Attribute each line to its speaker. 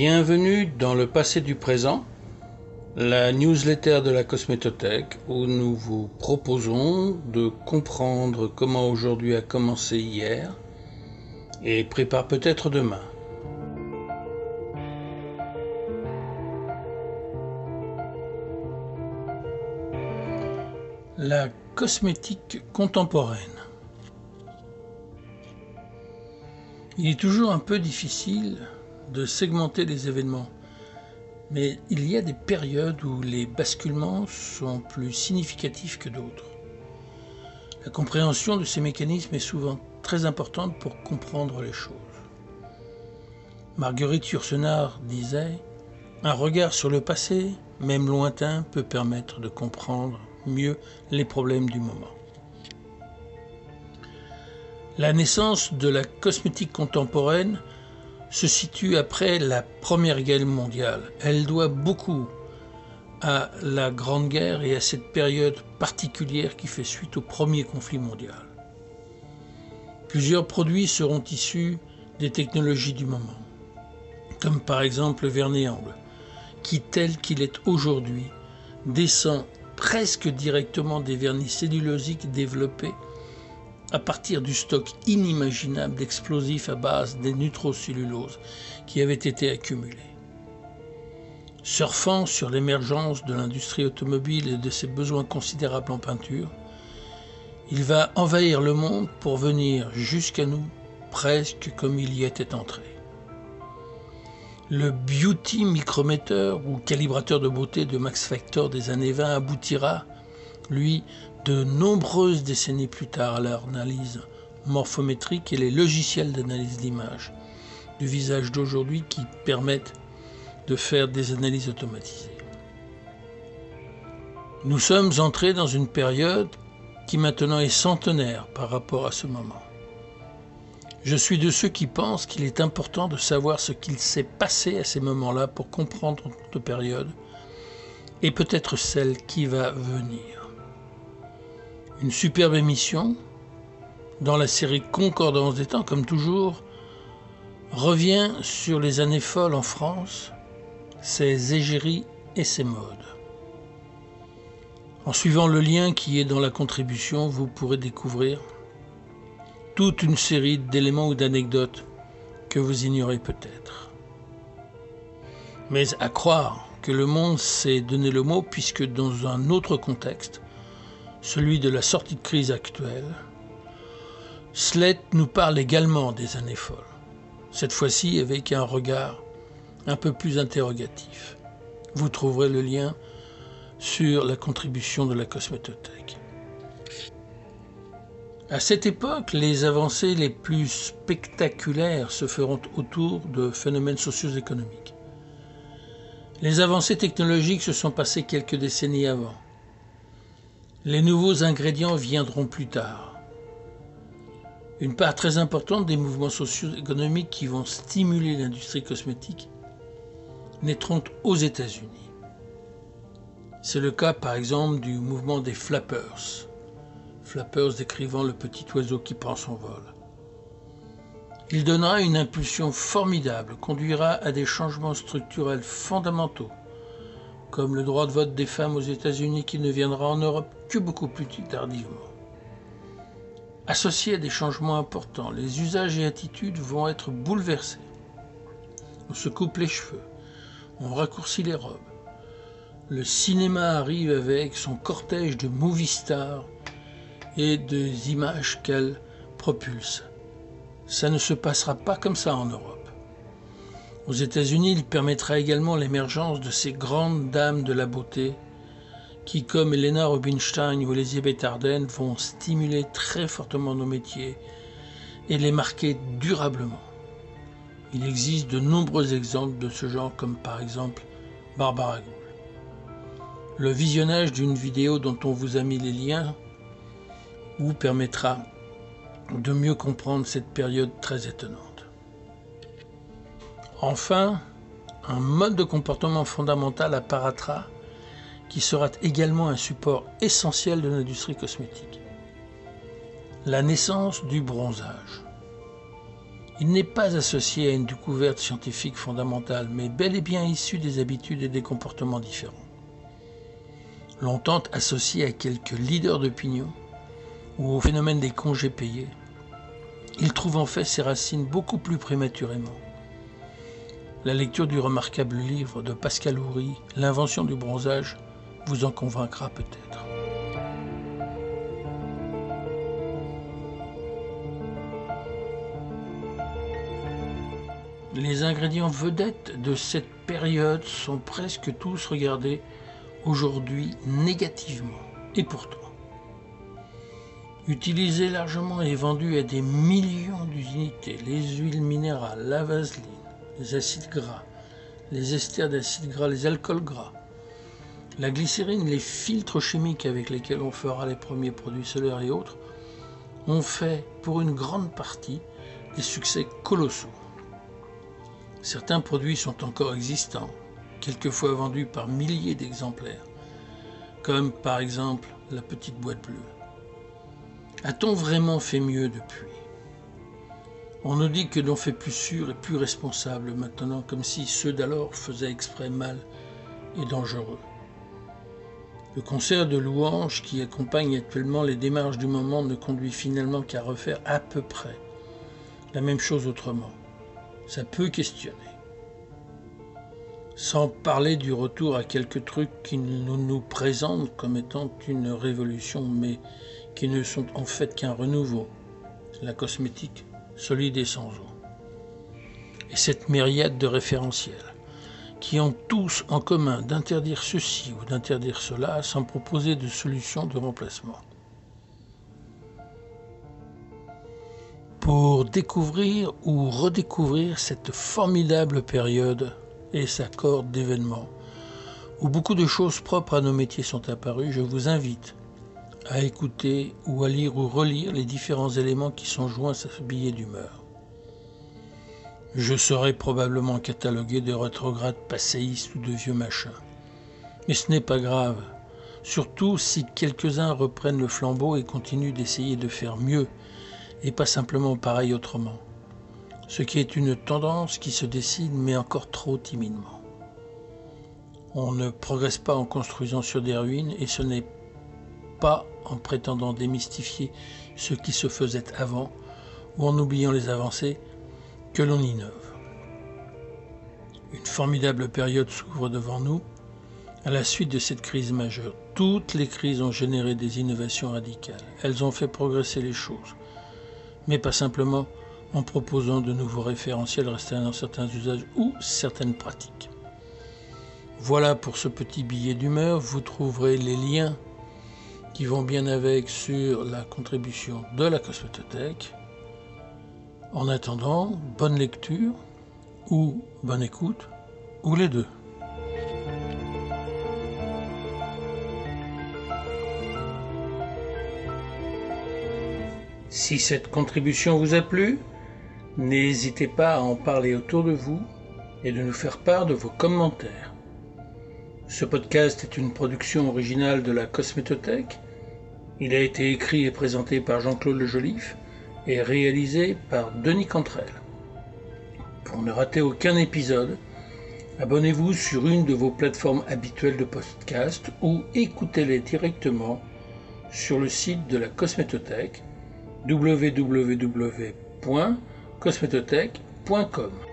Speaker 1: Bienvenue dans le passé du présent, la newsletter de la Cosmétothèque où nous vous proposons de comprendre comment aujourd'hui a commencé hier et prépare peut-être demain. La cosmétique contemporaine. Il est toujours un peu difficile de segmenter les événements, mais il y a des périodes où les basculements sont plus significatifs que d'autres. La compréhension de ces mécanismes est souvent très importante pour comprendre les choses. Marguerite Yourcenar disait Un regard sur le passé, même lointain, peut permettre de comprendre mieux les problèmes du moment. La naissance de la cosmétique contemporaine se situe après la Première Guerre mondiale. Elle doit beaucoup à la Grande Guerre et à cette période particulière qui fait suite au premier conflit mondial. Plusieurs produits seront issus des technologies du moment, comme par exemple le vernis angle, qui tel qu'il est aujourd'hui descend presque directement des vernis cellulosiques développés à partir du stock inimaginable d'explosifs à base des nitrocelluloses qui avaient été accumulés. Surfant sur l'émergence de l'industrie automobile et de ses besoins considérables en peinture, il va envahir le monde pour venir jusqu'à nous presque comme il y était entré. Le beauty micrometteur ou calibrateur de beauté de Max Factor des années 20 aboutira, lui, de nombreuses décennies plus tard à l'analyse morphométrique et les logiciels d'analyse d'image du visage d'aujourd'hui qui permettent de faire des analyses automatisées. Nous sommes entrés dans une période qui maintenant est centenaire par rapport à ce moment. Je suis de ceux qui pensent qu'il est important de savoir ce qu'il s'est passé à ces moments-là pour comprendre notre période et peut-être celle qui va venir une superbe émission dans la série Concordance des temps, comme toujours, revient sur les années folles en France, ses égéries et ses modes. En suivant le lien qui est dans la contribution, vous pourrez découvrir toute une série d'éléments ou d'anecdotes que vous ignorez peut-être. Mais à croire que le monde s'est donné le mot puisque dans un autre contexte, celui de la sortie de crise actuelle, Slett nous parle également des années folles, cette fois-ci avec un regard un peu plus interrogatif. Vous trouverez le lien sur la contribution de la cosmétothèque. À cette époque, les avancées les plus spectaculaires se feront autour de phénomènes socio-économiques. Les avancées technologiques se sont passées quelques décennies avant. Les nouveaux ingrédients viendront plus tard. Une part très importante des mouvements socio-économiques qui vont stimuler l'industrie cosmétique naîtront aux États-Unis. C'est le cas par exemple du mouvement des flappers, flappers décrivant le petit oiseau qui prend son vol. Il donnera une impulsion formidable, conduira à des changements structurels fondamentaux comme le droit de vote des femmes aux États-Unis qui ne viendra en Europe que beaucoup plus tardivement. Associés à des changements importants, les usages et attitudes vont être bouleversés. On se coupe les cheveux, on raccourcit les robes. Le cinéma arrive avec son cortège de movie stars et des images qu'elle propulse. Ça ne se passera pas comme ça en Europe. Aux États-Unis, il permettra également l'émergence de ces grandes dames de la beauté qui, comme Elena Rubinstein ou Elisabeth Arden, vont stimuler très fortement nos métiers et les marquer durablement. Il existe de nombreux exemples de ce genre, comme par exemple Barbara Gould. Le visionnage d'une vidéo dont on vous a mis les liens vous permettra de mieux comprendre cette période très étonnante. Enfin, un mode de comportement fondamental apparaîtra qui sera également un support essentiel de l'industrie cosmétique. La naissance du bronzage. Il n'est pas associé à une découverte scientifique fondamentale, mais bel et bien issu des habitudes et des comportements différents. Longtemps associé à quelques leaders d'opinion ou au phénomène des congés payés, il trouve en fait ses racines beaucoup plus prématurément. La lecture du remarquable livre de Pascal Houry, L'invention du bronzage, vous en convaincra peut-être. Les ingrédients vedettes de cette période sont presque tous regardés aujourd'hui négativement. Et pourtant, utilisés largement et vendus à des millions d'unités, les huiles minérales, la vaseline, les acides gras, les esters d'acides gras, les alcools gras, la glycérine, les filtres chimiques avec lesquels on fera les premiers produits solaires et autres, ont fait pour une grande partie des succès colossaux. Certains produits sont encore existants, quelquefois vendus par milliers d'exemplaires, comme par exemple la petite boîte bleue. A-t-on vraiment fait mieux depuis? On nous dit que l'on fait plus sûr et plus responsable maintenant, comme si ceux d'alors faisaient exprès mal et dangereux. Le concert de louanges qui accompagne actuellement les démarches du moment ne conduit finalement qu'à refaire à peu près la même chose autrement. Ça peut questionner. Sans parler du retour à quelques trucs qui nous, nous présentent comme étant une révolution, mais qui ne sont en fait qu'un renouveau. La cosmétique solide et sans eau. Et cette myriade de référentiels qui ont tous en commun d'interdire ceci ou d'interdire cela sans proposer de solution de remplacement. Pour découvrir ou redécouvrir cette formidable période et sa corde d'événements, où beaucoup de choses propres à nos métiers sont apparues, je vous invite à écouter ou à lire ou relire les différents éléments qui sont joints à ce billet d'humeur. Je serai probablement catalogué de rétrograde passéiste ou de vieux machin. Mais ce n'est pas grave, surtout si quelques-uns reprennent le flambeau et continuent d'essayer de faire mieux, et pas simplement pareil autrement. Ce qui est une tendance qui se décide, mais encore trop timidement. On ne progresse pas en construisant sur des ruines, et ce n'est pas en prétendant démystifier ce qui se faisait avant, ou en oubliant les avancées, que l'on innove. Une formidable période s'ouvre devant nous à la suite de cette crise majeure. Toutes les crises ont généré des innovations radicales. Elles ont fait progresser les choses, mais pas simplement en proposant de nouveaux référentiels restreignant certains usages ou certaines pratiques. Voilà pour ce petit billet d'humeur. Vous trouverez les liens qui vont bien avec sur la contribution de la cosmétothèque en attendant, bonne lecture ou bonne écoute, ou les deux. Si cette contribution vous a plu, n'hésitez pas à en parler autour de vous et de nous faire part de vos commentaires. Ce podcast est une production originale de la Cosmétothèque. Il a été écrit et présenté par Jean-Claude Le Joliffe est réalisé par Denis Cantrel. Pour ne rater aucun épisode, abonnez-vous sur une de vos plateformes habituelles de podcast ou écoutez-les directement sur le site de la Cosmétothèque www.cosmétothèque.com.